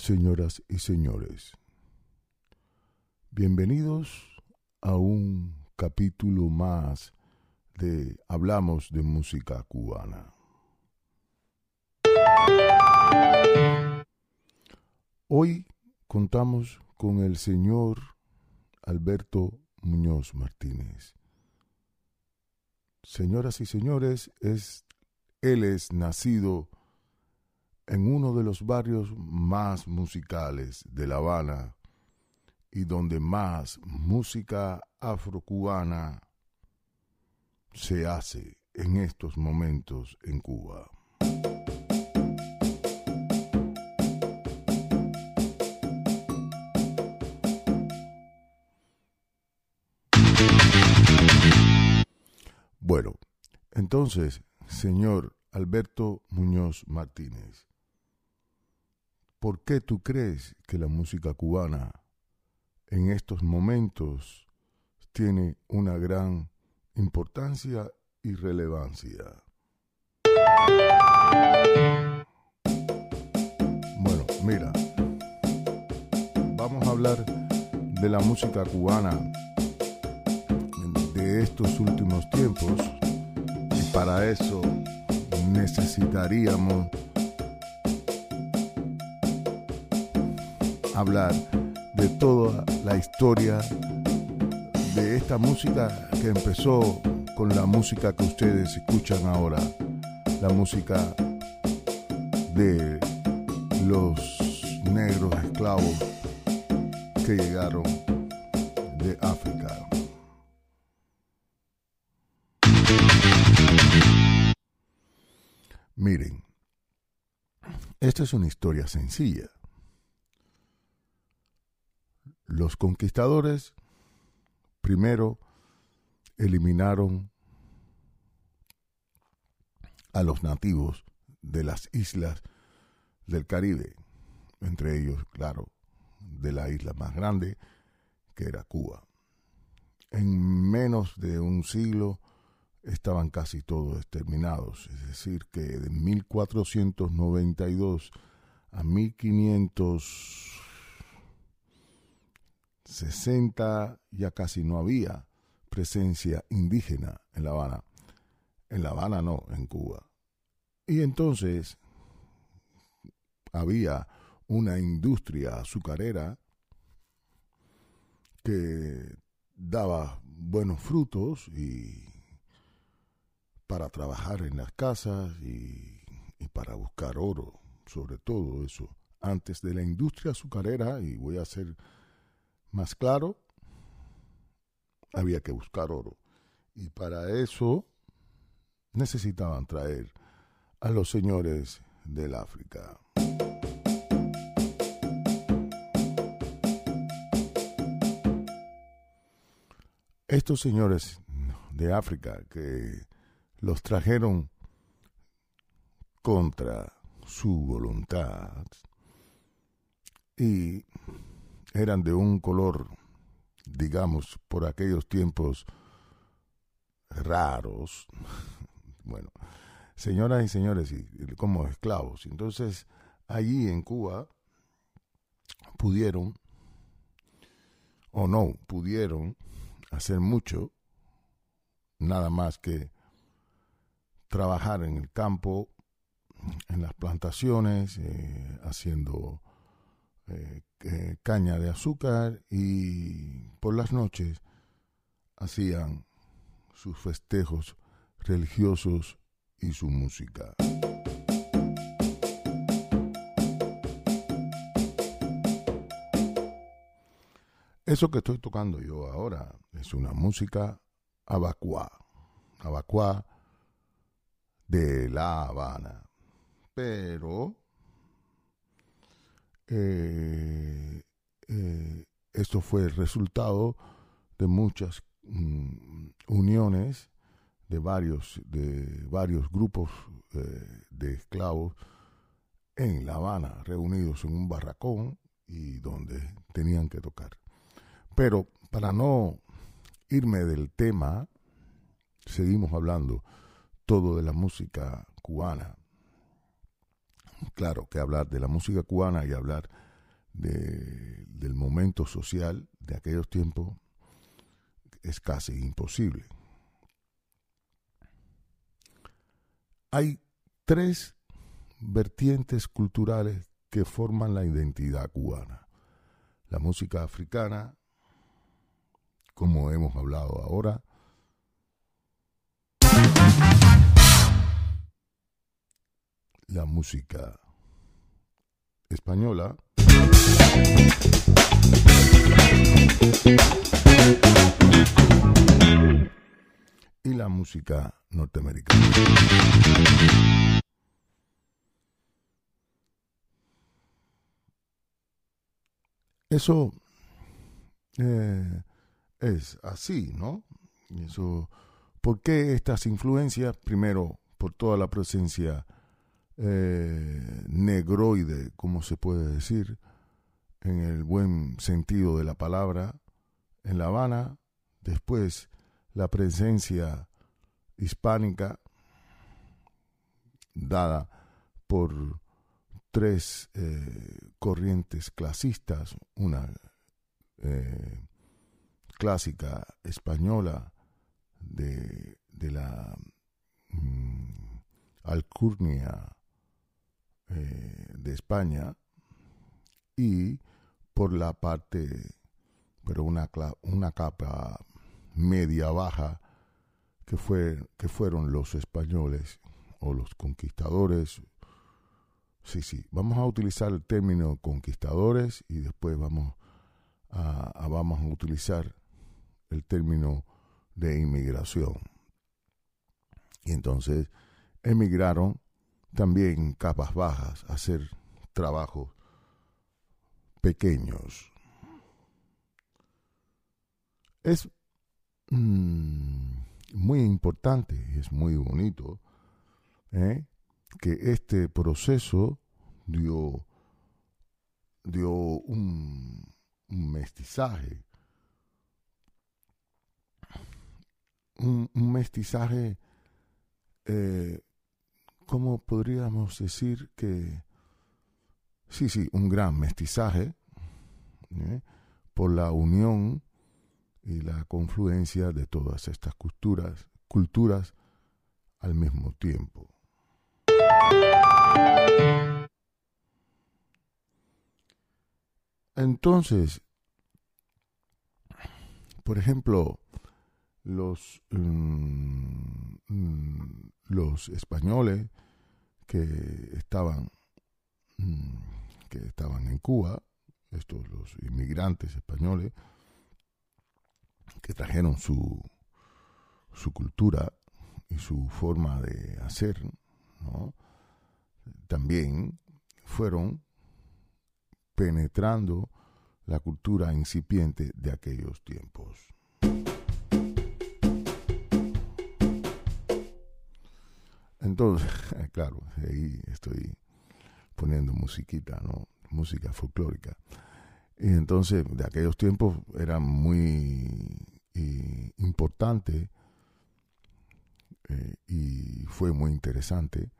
Señoras y señores. Bienvenidos a un capítulo más de Hablamos de música cubana. Hoy contamos con el señor Alberto Muñoz Martínez. Señoras y señores, es, él es nacido en uno de los barrios más musicales de La Habana y donde más música afrocubana se hace en estos momentos en Cuba. Bueno, entonces, señor Alberto Muñoz Martínez, ¿por qué tú crees que la música cubana en estos momentos tiene una gran importancia y relevancia? Bueno, mira, vamos a hablar de la música cubana de estos últimos tiempos y para eso necesitaríamos hablar de toda la historia de esta música que empezó con la música que ustedes escuchan ahora, la música de los negros esclavos que llegaron de África. Miren, esta es una historia sencilla. Los conquistadores primero eliminaron a los nativos de las islas del Caribe, entre ellos, claro, de la isla más grande, que era Cuba. En menos de un siglo estaban casi todos exterminados, es decir, que de 1492 a 1560 ya casi no había presencia indígena en La Habana. En La Habana no, en Cuba. Y entonces había una industria azucarera que daba buenos frutos y para trabajar en las casas y, y, para buscar oro, sobre todo eso. Antes de la industria azucarera, y voy a ser más claro, había que buscar oro. Y para eso necesitaban traer a los señores del África. Estos señores de África que los trajeron contra su voluntad y eran de un color, digamos, por aquellos tiempos raros, bueno, señoras y señores, como esclavos. Entonces, allí en Cuba pudieron, o no, pudieron hacer mucho, nada más que trabajar en el campo, en las plantaciones, eh, haciendo eh, eh, caña de azúcar y por las noches hacían sus festejos religiosos y su música. Eso que estoy tocando yo ahora es una música abacuá. Abacuá de La Habana. Pero eh, eh, esto fue el resultado de muchas mm, uniones de varios, de varios grupos eh, de esclavos en La Habana, reunidos en un barracón y donde tenían que tocar. Pero para no irme del tema, seguimos hablando todo de la música cubana. Claro, que hablar de la música cubana y hablar de, del momento social de aquellos tiempos es casi imposible. Hay tres vertientes culturales que forman la identidad cubana. La música africana, como hemos hablado ahora, la música española y la música norteamericana. Eso eh, es así, ¿no? Eso, ¿Por qué estas influencias? Primero, por toda la presencia eh, negroide, como se puede decir, en el buen sentido de la palabra, en La Habana, después la presencia hispánica dada por tres eh, corrientes clasistas, una eh, clásica española de, la mm, alcurnia eh, de España y por la parte, pero una, una capa media baja que, fue, que fueron los españoles o los conquistadores. Sí, sí, vamos a utilizar el término conquistadores y después vamos a, vamos a utilizar el término de inmigración. Y entonces emigraron también capas bajas, hacer trabajos pequeños. Es mm, muy importante es muy bonito ¿eh? que este proceso dio, dio un, mestizaje, un, mestizaje eh, ¿cómo podríamos decir que, sí, sí, un gran mestizaje ¿eh? por la unión y la confluencia de todas estas culturas, culturas al mismo tiempo. Entonces, por ejemplo, los, mm, mm, los españoles que estaban, mm, que estaban en Cuba, estos los inmigrantes españoles, que trajeron su, su cultura y su forma de hacer, también fueron penetrando la cultura incipiente de aquellos tiempos. Entonces, claro, ahí estoy poniendo musiquita, ¿no? Música folclórica. Y entonces, de aquellos tiempos era muy importante eh, y fue muy interesante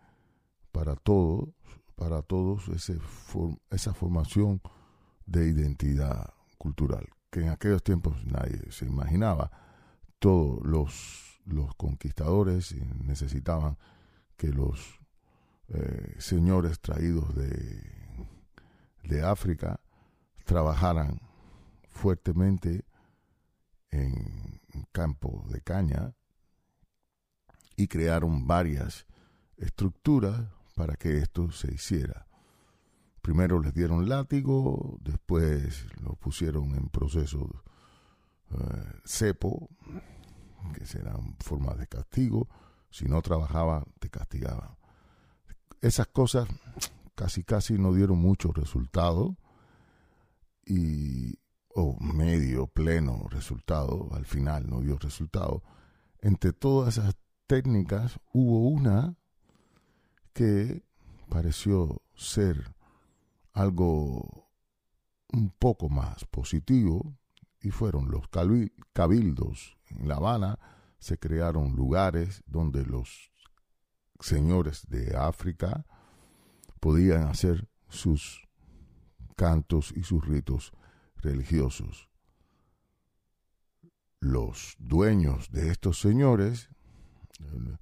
para todos, para todos ese esa formación de identidad cultural, que en aquellos tiempos nadie se imaginaba. Todos los, los conquistadores necesitaban que los eh, señores traídos de, de África trabajaran fuertemente en campo de caña y crearon varias estructuras para que esto se hiciera. Primero les dieron látigo, después lo pusieron en proceso eh, cepo, que serán formas de castigo, si no trabajaba, te castigaban. Esas cosas casi casi no dieron mucho resultado y o medio pleno resultado al final no dio resultado entre todas esas técnicas hubo una que pareció ser algo un poco más positivo y fueron los cabildos en La Habana se crearon lugares donde los señores de África podían hacer sus cantos y sus ritos religiosos. Los dueños de estos señores eh,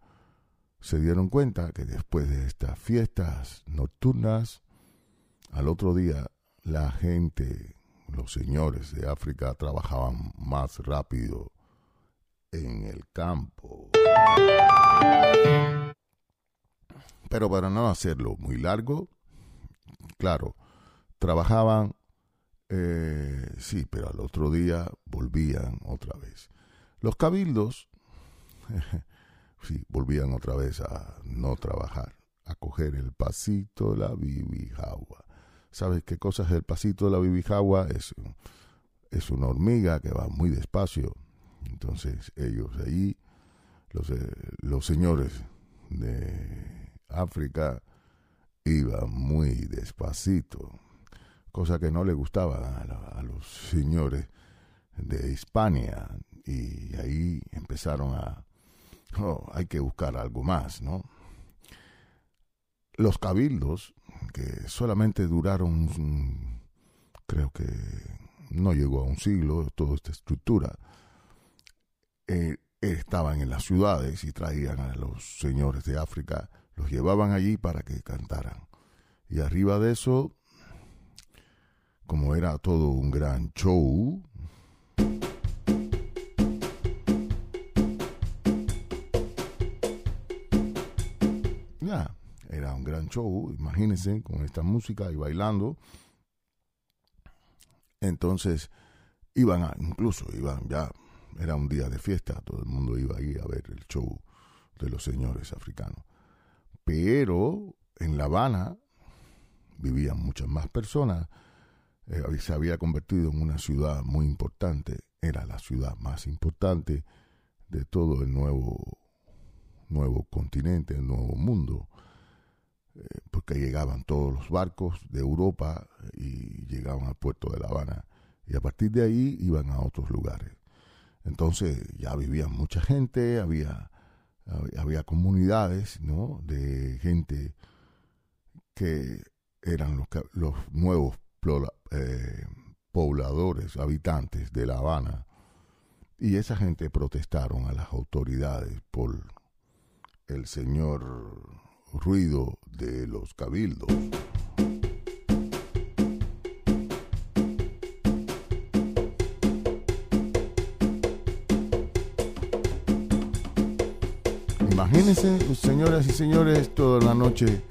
se dieron cuenta que después de estas fiestas nocturnas, al otro día la gente, los señores de África trabajaban más rápido en el campo. Pero para no hacerlo muy largo, claro, trabajaban, eh, sí, pero al otro día volvían otra vez. Los cabildos, sí, volvían otra vez a no trabajar, a coger el pasito de la bibijagua. ¿Sabes qué cosa es el pasito de la bibijagua? Es, es una hormiga que va muy despacio. Entonces ellos ahí, los, eh, los señores de África, iban muy despacito, cosa que no le gustaba a, los señores de Hispania. Y ahí empezaron a, oh, hay que buscar algo más, ¿no? Los cabildos, que solamente duraron, creo que no llegó a un siglo, toda esta estructura, eh, estaban en las ciudades y traían a los señores de África, los llevaban allí para que cantaran. Y arriba de eso, como era todo un gran show, ya, era un gran show, imagínense, con esta música y bailando. Entonces, iban a, incluso iban ya, era un día de fiesta, todo el mundo iba ahí a ver el show de los señores africanos. Pero en La Habana vivían muchas más personas, eh, se había convertido en una ciudad muy importante, era la ciudad más importante de todo el nuevo, nuevo continente, el nuevo mundo, eh, porque llegaban todos los barcos de Europa y llegaban al puerto de La Habana, y a partir de ahí iban a otros lugares. Entonces ya vivía mucha gente, había, había comunidades ¿no? de gente que eran los, nuevos eh, pobladores, habitantes de La Habana, y esa gente protestaron a las autoridades por el señor ruido de los cabildos. Imagínense, señoras y señores, toda la noche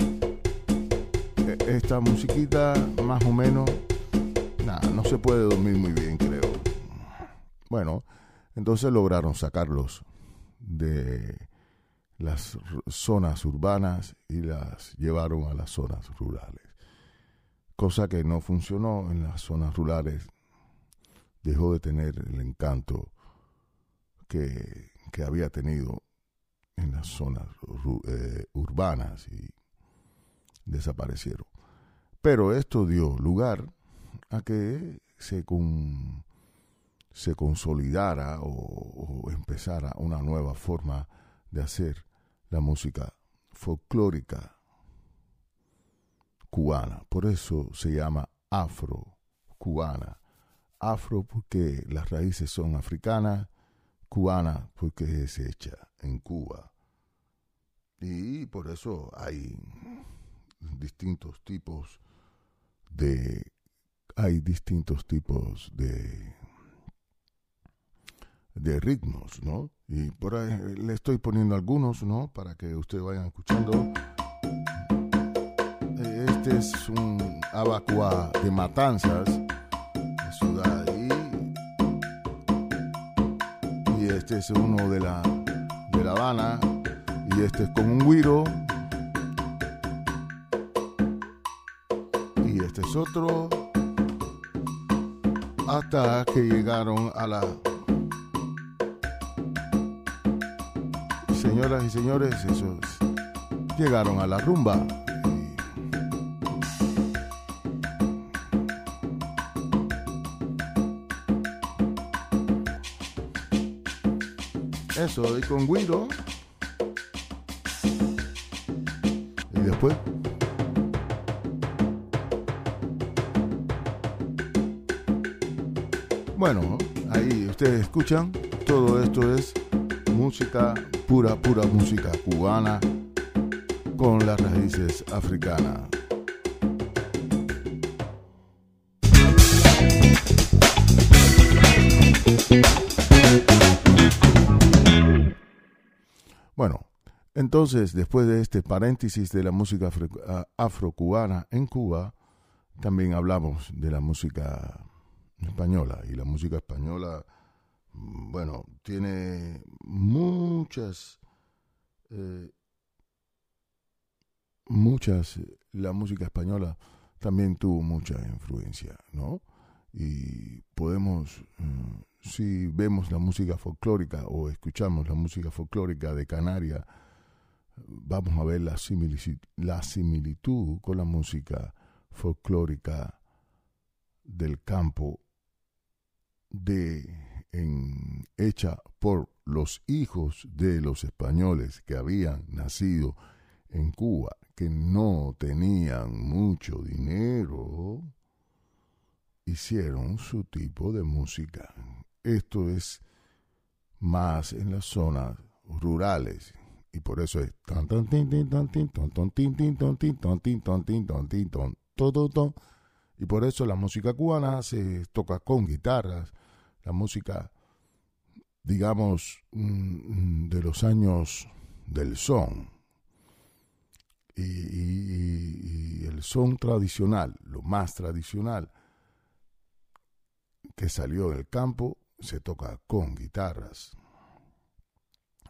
esta musiquita más o menos, nada, no se puede dormir muy bien, creo. Bueno, entonces lograron sacarlos de las zonas urbanas y las llevaron a las zonas rurales. Cosa que no funcionó en las zonas rurales, dejó de tener el encanto que, que había tenido en las zonas eh, urbanas y desaparecieron. Pero esto dio lugar a que se, se consolidara o, empezara una nueva forma de hacer la música folclórica cubana. Por eso se llama afro-cubana. Afro porque las raíces son africanas, cubana porque es hecha en Cuba. Y por eso hay distintos tipos de hay distintos tipos de de ritmos, ¿no? Y por ahí le estoy poniendo algunos, ¿no? Para que ustedes vayan escuchando. Este es un abacua de Matanzas, ahí. Y este es uno de la La Habana. Y este es como un guiro este es otro, hasta que llegaron a la... Señoras y señores, esos llegaron a la rumba. eso, con Guido. Y después. Bueno, ahí ustedes escuchan, todo esto es música pura, pura música cubana con las raíces africanas. Entonces, después de este paréntesis de la música afrocubana en Cuba, también hablamos de la música española. Y la música española, mm, bueno, tiene muchas, eh, muchas, la música española también tuvo mucha influencia, ¿no? Y podemos, mm, si vemos la música folclórica o escuchamos la música folclórica de Canarias, vamos a ver la similitud, con la música folclórica del campo de en, hecha por los hijos de los españoles que habían nacido en Cuba, que no tenían mucho dinero, hicieron su tipo de música. Esto es más en las zonas rurales y por eso es y por eso la música cubana se toca con guitarras, la música, digamos, de los años del son. Y, el son tradicional, lo más tradicional que salió del campo, se toca con guitarras.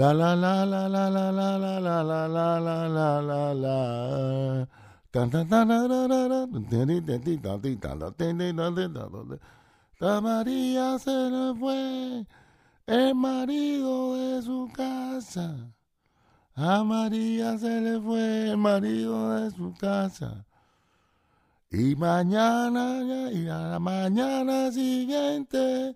la la la la la la la la la la la la la la la la la la María se le fue el marido de su casa. A María se le fue el marido de su casa. Y mañana, y a la mañana siguiente,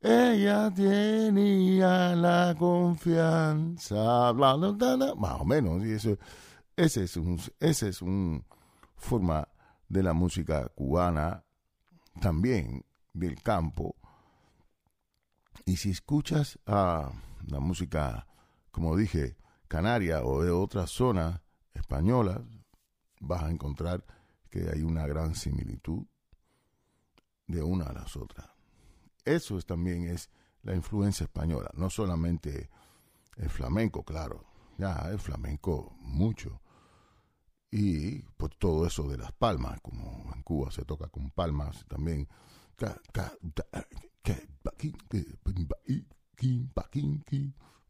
ella tenía la confianza. más o menos, y eso, ese es un, ese es un forma de la música cubana también del campo. Y si escuchas a la música, como dije, canaria o de otras zonas españolas, vas a encontrar que hay una gran similitud de una a las otras. Eso es, también es la influencia española, no solamente el flamenco, claro, ya el flamenco mucho. Y pues todo eso de las palmas, como en Cuba se toca con palmas también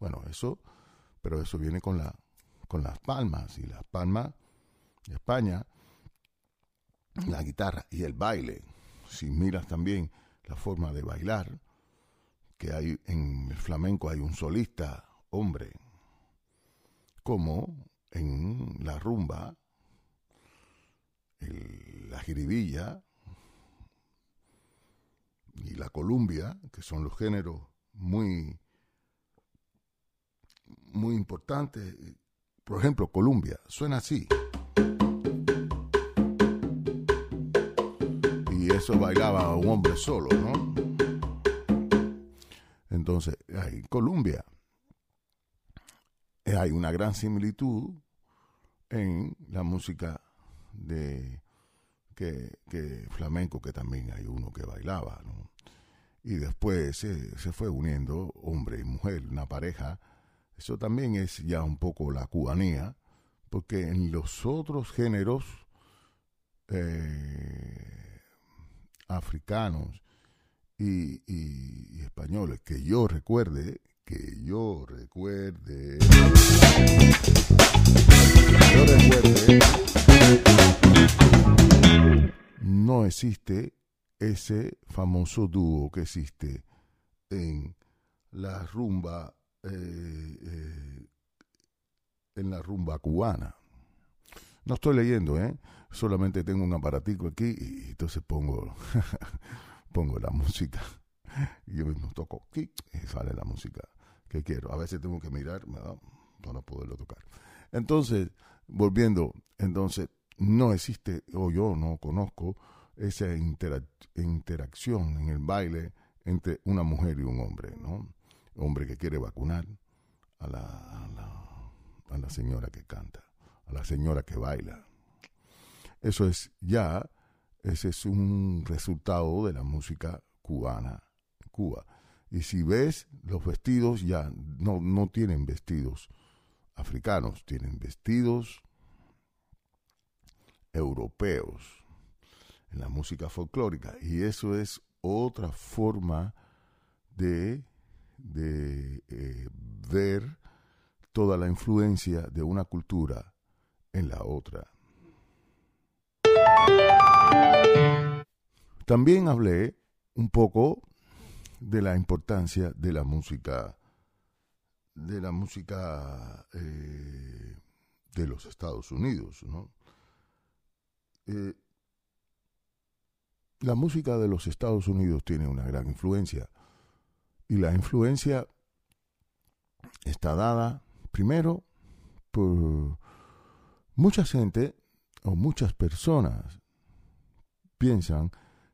bueno, eso, pero eso viene con, la, con las palmas y las palmas de España, la guitarra y el baile. Si miras también la forma de bailar, que hay en el flamenco hay un solista hombre, como en la rumba, la jiribilla, y la columbia, que son los géneros muy, muy importantes. Por ejemplo, Columbia, suena así. Eso bailaba un hombre solo, ¿no? Entonces, hay Columbia. Hay una gran similitud en la música de que, flamenco, que también hay uno que bailaba, ¿no? Y después se, se fue uniendo hombre y mujer, una pareja. Eso también es ya un poco la cubanía, porque en los otros géneros eh, africanos y, españoles, que yo recuerde, que yo recuerde, yo recuerde, no existe ese famoso dúo que existe en la rumba eh, eh, en la rumba cubana. No estoy leyendo, ¿eh? Solamente tengo un aparatico aquí y entonces pongo, pongo la música. Yo mismo toco y sale la música que quiero. A veces tengo que mirar para poderlo tocar. Entonces, volviendo, entonces, no existe, o yo no conozco, esa interacción en el baile entre una mujer y un hombre, ¿no? Hombre que quiere vacunar a la, a la señora que canta, a la señora que baila. Eso es ya, ese es un resultado de la música cubana, Cuba. Y si ves, los vestidos ya no, no tienen vestidos africanos, tienen vestidos europeos en la música folclórica. Y eso es otra forma de, de eh, ver toda la influencia de una cultura en la otra. También hablé un poco de la importancia de la música de la música eh, de los Estados Unidos, ¿no? Eh, la música de los Estados Unidos tiene una gran influencia. Y la influencia está dada, primero, por mucha gente o muchas personas piensan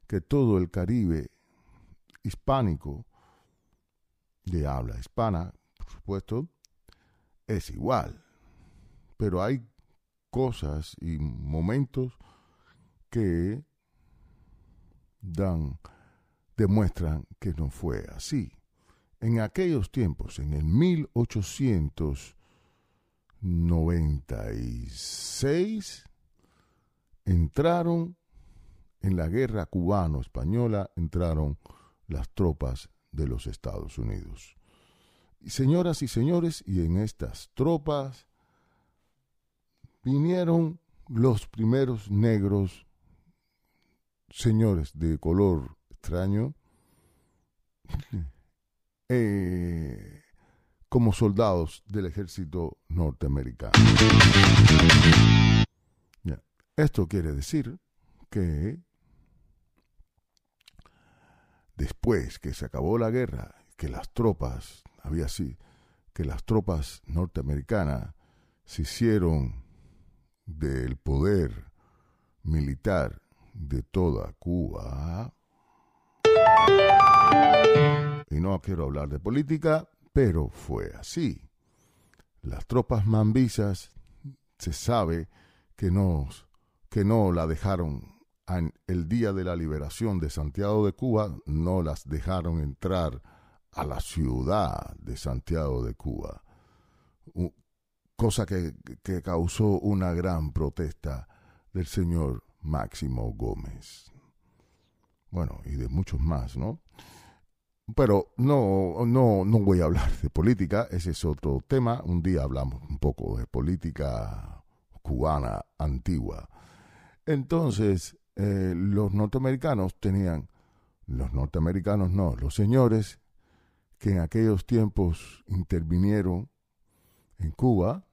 que todo el Caribe hispánico de habla hispana, por supuesto, es igual. Pero hay cosas y momentos que dan, demuestran que no fue así. En aquellos tiempos, en el 1896, entraron en la guerra cubano-española, entraron las tropas de los Estados Unidos. señoras y señores, y en estas tropas vinieron los primeros negros señores de color extraño eh, como soldados del ejército norteamericano. Esto quiere decir que después que se acabó la guerra, que las tropas, había así, que las tropas norteamericanas se hicieron del poder militar de toda Cuba. Y no quiero hablar de política, pero fue así. Las tropas mambisas se sabe que no, que no la dejaron el día de la liberación de Santiago de Cuba, no las dejaron entrar a la ciudad de Santiago de Cuba. Cosa que, que causó una gran protesta del señor Máximo Gómez. Bueno, y de muchos más, ¿no? Pero no, no, no voy a hablar de política, ese es otro tema. Un día hablamos un poco de política cubana antigua. Entonces, eh, los norteamericanos tenían, los norteamericanos no, los señores que en aquellos tiempos intervinieron en Cuba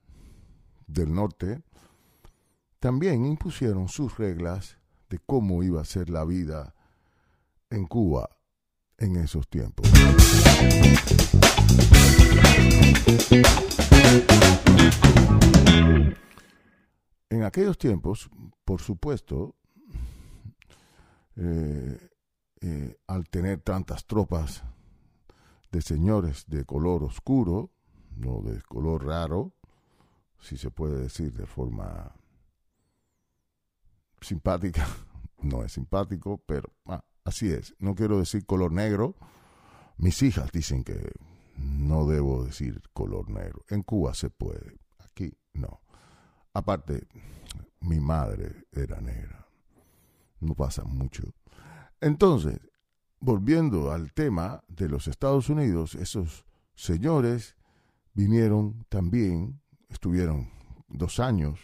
del norte, también impusieron sus reglas de cómo iba a ser la vida en Cuba en esos tiempos. En aquellos tiempos, por supuesto, eh, eh, al tener tantas tropas de señores de color oscuro, no de color raro, si se puede decir de forma simpática, no es simpático, pero ah, así es. No quiero decir color negro. Mis hijas dicen que no debo decir color negro. En Cuba se puede, aquí no. Aparte, mi madre era negra. No pasa mucho. Entonces, volviendo al tema de los Estados Unidos, esos señores vinieron también, estuvieron dos años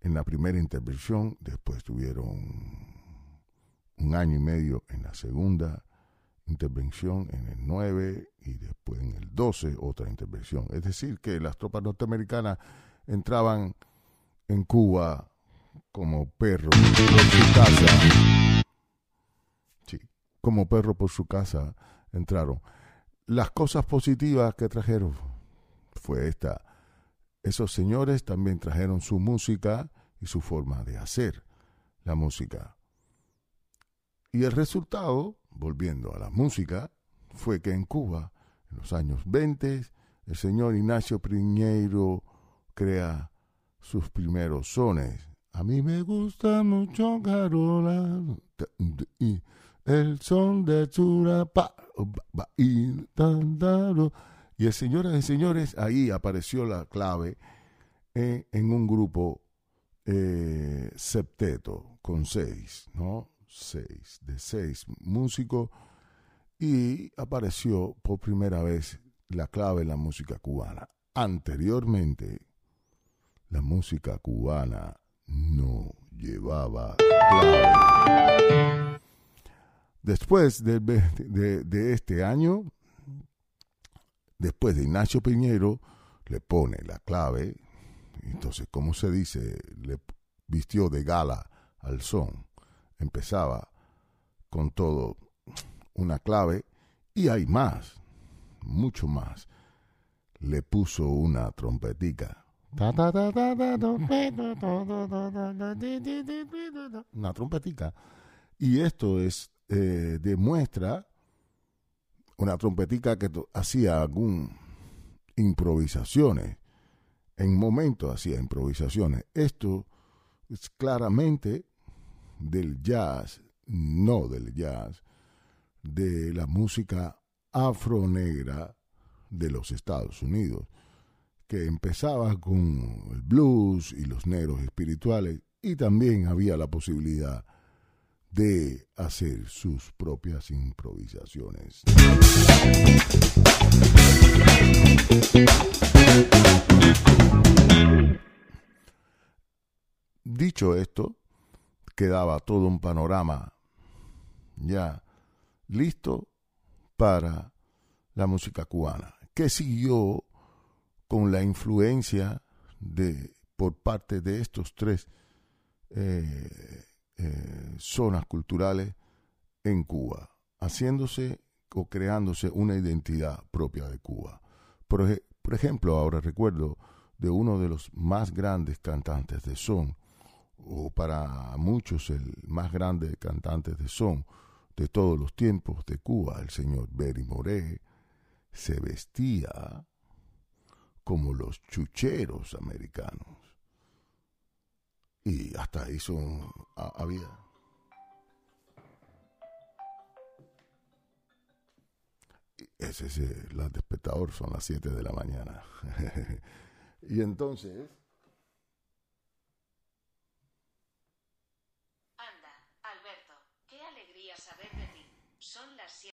en la primera intervención, después tuvieron un año y medio en la segunda intervención en el 9 y después en el 12 otra intervención. Es decir, que las tropas norteamericanas entraban en Cuba como perro por su casa. Sí, como perro por su casa entraron. Las cosas positivas que trajeron fue esta. Esos señores también trajeron su música y su forma de hacer la música. Y el resultado, volviendo a la música, fue que en Cuba, en los años 20, el señor Ignacio Priñeiro crea sus primeros sones. A mí me gusta mucho Carola y el son de Churapa y y el señoras y señores ahí apareció la clave en, en un grupo eh, septeto con seis, ¿no? Seis, de seis músicos y apareció por primera vez la clave en la música cubana. Anteriormente, la música cubana no llevaba clave. Después de, de, este año, después de Ignacio Piñero, le pone la clave entonces, ¿cómo se dice? Le vistió de gala al son. Empezaba con todo una clave y hay más, mucho más. Le puso una trompetica. Una trompetica. Y esto es, eh, demuestra una trompetica que hacía algún improvisaciones en momentos hacía improvisaciones. Esto es claramente del jazz, no del jazz, de la música afronegra de los Estados Unidos, que empezaba con el blues y los negros espirituales y también había la posibilidad de hacer sus propias improvisaciones. Dicho esto, quedaba todo un panorama ya listo para la música cubana, que siguió con la influencia de por parte de estos tres eh, eh, zonas culturales en Cuba, haciéndose o creándose una identidad propia de Cuba. Por, por ejemplo, ahora recuerdo de uno de los más grandes cantantes de son, o para muchos el más grande cantante de son de todos los tiempos de Cuba, el señor Berry Moré, se vestía como los chucheros americanos. Y hasta hizo, había... Ese es el despertador, son las 7 de la mañana. y entonces... Anda, Alberto, qué alegría saber de ti. Son las 7.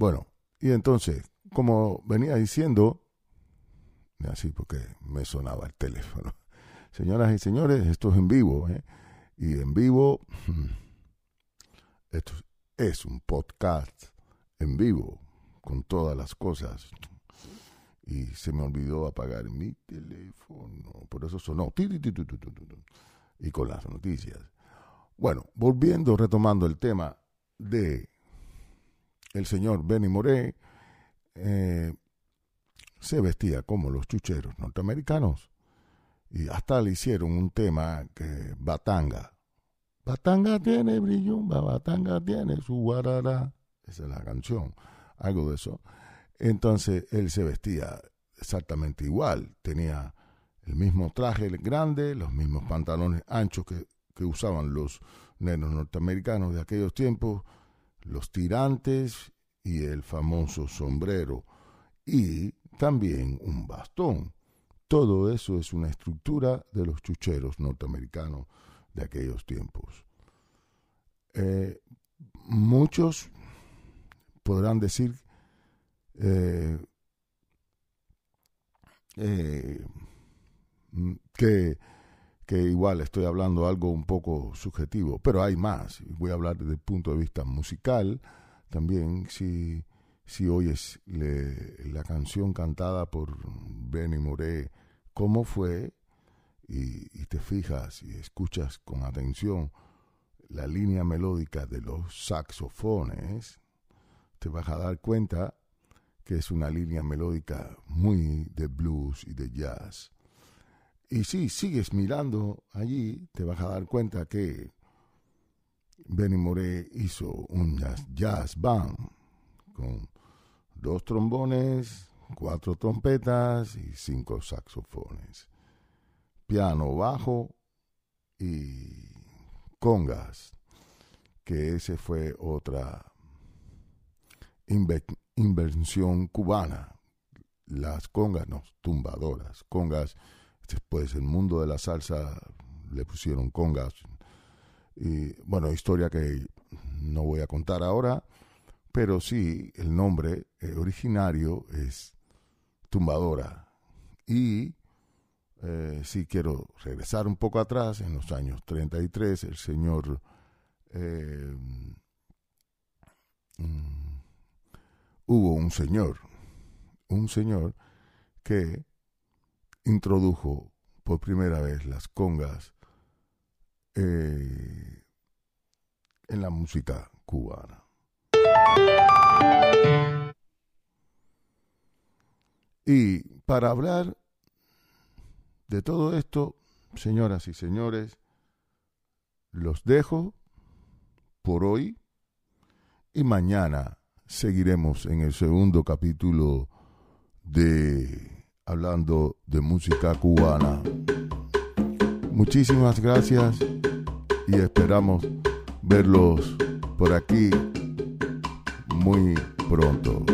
Bueno, y entonces, como venía diciendo, así porque me sonaba el teléfono. Señoras y señores, esto es en vivo, ¿eh? Y en vivo, esto es un podcast en vivo, con todas las cosas. Y se me olvidó apagar mi teléfono, por eso sonó. Y con las noticias. Bueno, volviendo, retomando el tema de el señor Benny Moré, eh, se vestía como los chucheros norteamericanos y hasta le hicieron un tema que Batanga. Batanga tiene brillumba, Batanga tiene su guarara. Esa es la canción, algo de eso. Entonces él se vestía exactamente igual, tenía el mismo traje grande, los mismos pantalones anchos que, que usaban los nenos norteamericanos de aquellos tiempos, los tirantes y el famoso sombrero, y también un bastón todo eso es una estructura de los chucheros norteamericanos de aquellos tiempos. Eh, muchos podrán decir eh, eh, que, que, igual estoy hablando algo un poco subjetivo, pero hay más. Voy a hablar desde el punto de vista musical, también si, si oyes la canción cantada por Benny Moré, cómo fue, y, te fijas y escuchas con atención la línea melódica de los saxofones, te vas a dar cuenta que es una línea melódica muy de blues y de jazz. Y si sigues mirando allí, te vas a dar cuenta que Benny Moré hizo un jazz, band con dos trombones, cuatro trompetas y cinco saxofones, piano bajo y congas, que ese fue otra invención cubana. Las congas, no, tumbadoras, congas, después el mundo de la salsa le pusieron congas y bueno, historia que no voy a contar ahora, pero sí, el nombre eh, originario es Tumbadora. Y eh, sí quiero regresar un poco atrás, en los años 33, el señor... Eh, mm, hubo un señor, un señor que introdujo por primera vez las congas eh, en la música cubana. Y para hablar de todo esto, señoras y señores, los dejo por hoy y mañana seguiremos en el segundo capítulo de Hablando de Música Cubana. Muchísimas gracias y esperamos verlos por aquí muy pronto.